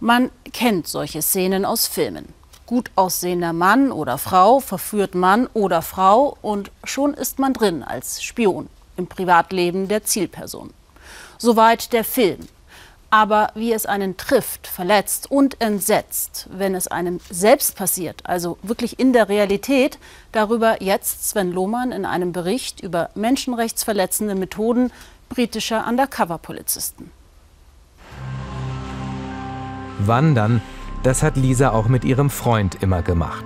Man kennt solche Szenen aus Filmen. Gut aussehender Mann oder Frau verführt Mann oder Frau und schon ist man drin als Spion im Privatleben der Zielperson. Soweit der Film. Aber wie es einen trifft, verletzt und entsetzt, wenn es einem selbst passiert, also wirklich in der Realität, darüber jetzt Sven Lohmann in einem Bericht über menschenrechtsverletzende Methoden britischer Undercover-Polizisten. Wandern, das hat Lisa auch mit ihrem Freund immer gemacht.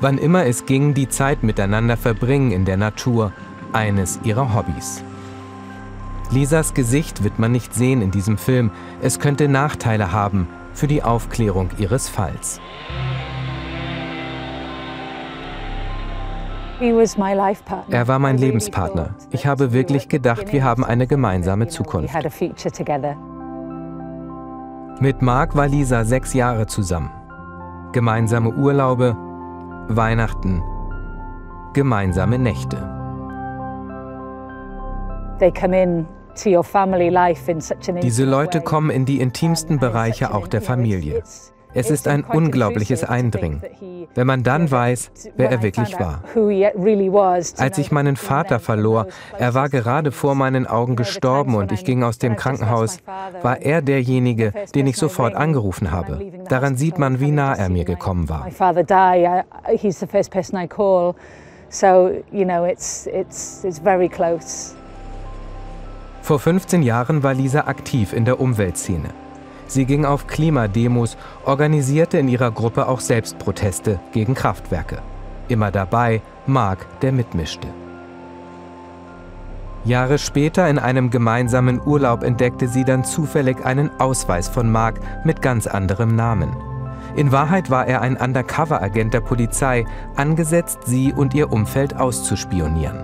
Wann immer es ging, die Zeit miteinander verbringen in der Natur, eines ihrer Hobbys. Lisas Gesicht wird man nicht sehen in diesem Film. Es könnte Nachteile haben für die Aufklärung ihres Falls. Er war mein Lebenspartner. Ich habe wirklich gedacht, wir haben eine gemeinsame Zukunft. Mit Mark war Lisa sechs Jahre zusammen. Gemeinsame Urlaube, Weihnachten, gemeinsame Nächte. Diese Leute kommen in die intimsten Bereiche auch der Familie. Es ist ein unglaubliches Eindringen, wenn man dann weiß, wer er wirklich war. Als ich meinen Vater verlor, er war gerade vor meinen Augen gestorben und ich ging aus dem Krankenhaus, war er derjenige, den ich sofort angerufen habe. Daran sieht man, wie nah er mir gekommen war. So, you know, it's, it's, it's very close. Vor 15 Jahren war Lisa aktiv in der Umweltszene. Sie ging auf Klimademos, organisierte in ihrer Gruppe auch Selbstproteste gegen Kraftwerke. Immer dabei Mark, der mitmischte. Jahre später in einem gemeinsamen Urlaub entdeckte sie dann zufällig einen Ausweis von Mark mit ganz anderem Namen. In Wahrheit war er ein Undercover-Agent der Polizei, angesetzt, sie und ihr Umfeld auszuspionieren.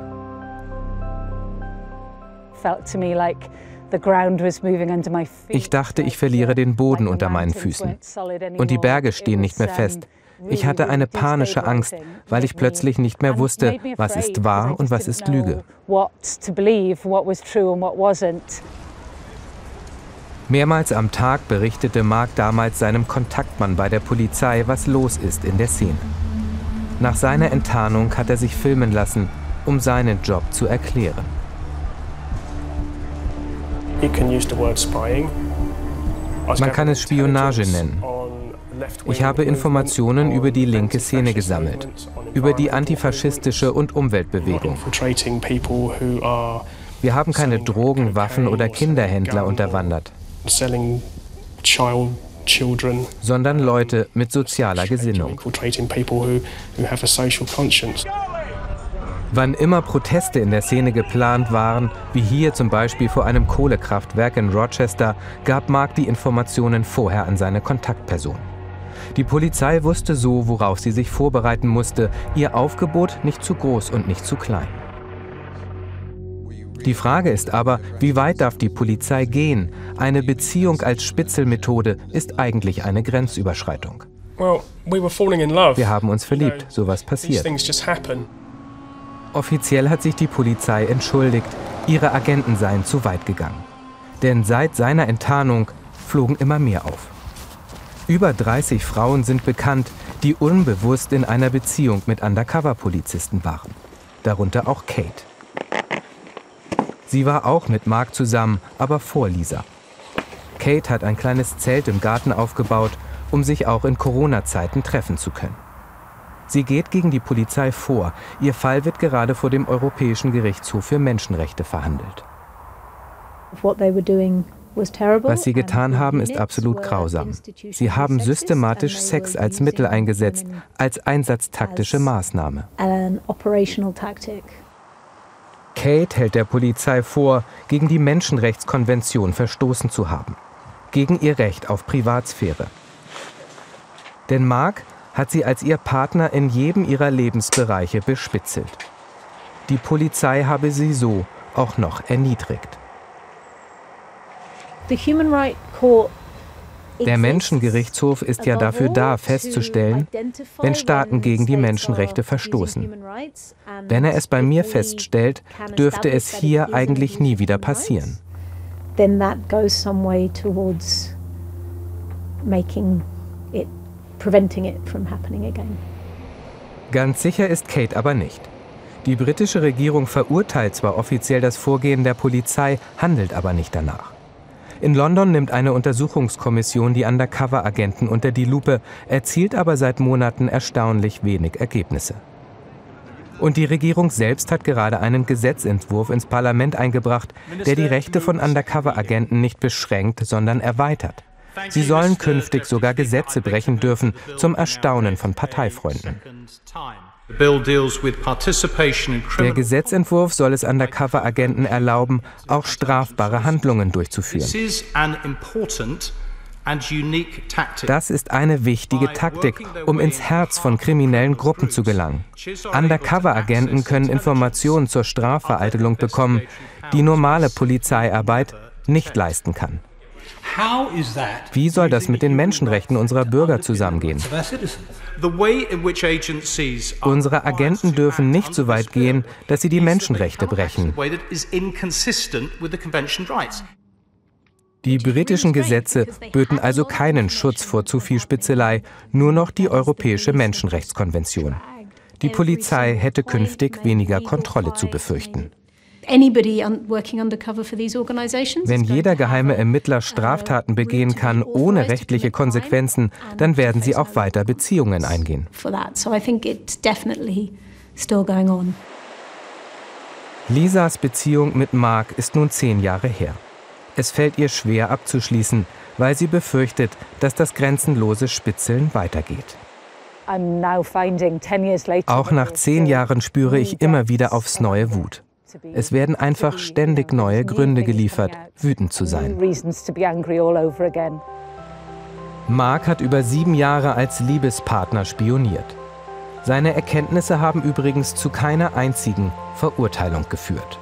Ich dachte, ich verliere den Boden unter meinen Füßen. Und die Berge stehen nicht mehr fest. Ich hatte eine panische Angst, weil ich plötzlich nicht mehr wusste, was ist wahr und was ist Lüge. Mehrmals am Tag berichtete Mark damals seinem Kontaktmann bei der Polizei, was los ist in der Szene. Nach seiner Enttarnung hat er sich filmen lassen, um seinen Job zu erklären. Man kann es Spionage nennen. Ich habe Informationen über die linke Szene gesammelt, über die antifaschistische und Umweltbewegung. Wir haben keine Drogen, Waffen oder Kinderhändler unterwandert, sondern Leute mit sozialer Gesinnung. Wann immer Proteste in der Szene geplant waren, wie hier zum Beispiel vor einem Kohlekraftwerk in Rochester, gab Mark die Informationen vorher an seine Kontaktperson. Die Polizei wusste so, worauf sie sich vorbereiten musste, ihr Aufgebot nicht zu groß und nicht zu klein. Die Frage ist aber, wie weit darf die Polizei gehen? Eine Beziehung als Spitzelmethode ist eigentlich eine Grenzüberschreitung. Wir haben uns verliebt, sowas passiert. Offiziell hat sich die Polizei entschuldigt, ihre Agenten seien zu weit gegangen. Denn seit seiner Enttarnung flogen immer mehr auf. Über 30 Frauen sind bekannt, die unbewusst in einer Beziehung mit Undercover-Polizisten waren. Darunter auch Kate. Sie war auch mit Mark zusammen, aber vor Lisa. Kate hat ein kleines Zelt im Garten aufgebaut, um sich auch in Corona-Zeiten treffen zu können. Sie geht gegen die Polizei vor. Ihr Fall wird gerade vor dem Europäischen Gerichtshof für Menschenrechte verhandelt. Was sie getan haben, ist absolut grausam. Sie haben systematisch Sex als Mittel eingesetzt, als einsatztaktische Maßnahme. Kate hält der Polizei vor, gegen die Menschenrechtskonvention verstoßen zu haben, gegen ihr Recht auf Privatsphäre. Denn Mark hat sie als ihr Partner in jedem ihrer Lebensbereiche bespitzelt. Die Polizei habe sie so auch noch erniedrigt. Der Menschengerichtshof ist ja dafür da, festzustellen, wenn Staaten gegen die Menschenrechte verstoßen. Wenn er es bei mir feststellt, dürfte es hier eigentlich nie wieder passieren. Then that goes some way towards making it, preventing it from happening again. Ganz sicher ist Kate aber nicht. Die britische Regierung verurteilt zwar offiziell das Vorgehen der Polizei, handelt aber nicht danach. In London nimmt eine Untersuchungskommission die Undercover-Agenten unter die Lupe, erzielt aber seit Monaten erstaunlich wenig Ergebnisse. Und die Regierung selbst hat gerade einen Gesetzentwurf ins Parlament eingebracht, der die Rechte von Undercover-Agenten nicht beschränkt, sondern erweitert. Sie sollen künftig sogar Gesetze brechen dürfen, zum Erstaunen von Parteifreunden. Der Gesetzentwurf soll es Undercover-Agenten erlauben, auch strafbare Handlungen durchzuführen. Das ist eine wichtige Taktik, um ins Herz von kriminellen Gruppen zu gelangen. Undercover-Agenten können Informationen zur Strafvereitelung bekommen, die normale Polizeiarbeit nicht leisten kann. Wie soll das mit den Menschenrechten unserer Bürger zusammengehen? Unsere Agenten dürfen nicht so weit gehen, dass sie die Menschenrechte brechen. Die britischen Gesetze böten also keinen Schutz vor zu viel Spitzelei, nur noch die Europäische Menschenrechtskonvention. Die Polizei hätte künftig weniger Kontrolle zu befürchten. Wenn jeder geheime Ermittler Straftaten begehen kann, ohne rechtliche Konsequenzen, dann werden sie auch weiter Beziehungen eingehen. Lisas Beziehung mit Mark ist nun zehn Jahre her. Es fällt ihr schwer abzuschließen, weil sie befürchtet, dass das grenzenlose Spitzeln weitergeht. Auch nach zehn Jahren spüre ich immer wieder aufs neue Wut. Es werden einfach ständig neue Gründe geliefert, wütend zu sein. Mark hat über sieben Jahre als Liebespartner spioniert. Seine Erkenntnisse haben übrigens zu keiner einzigen Verurteilung geführt.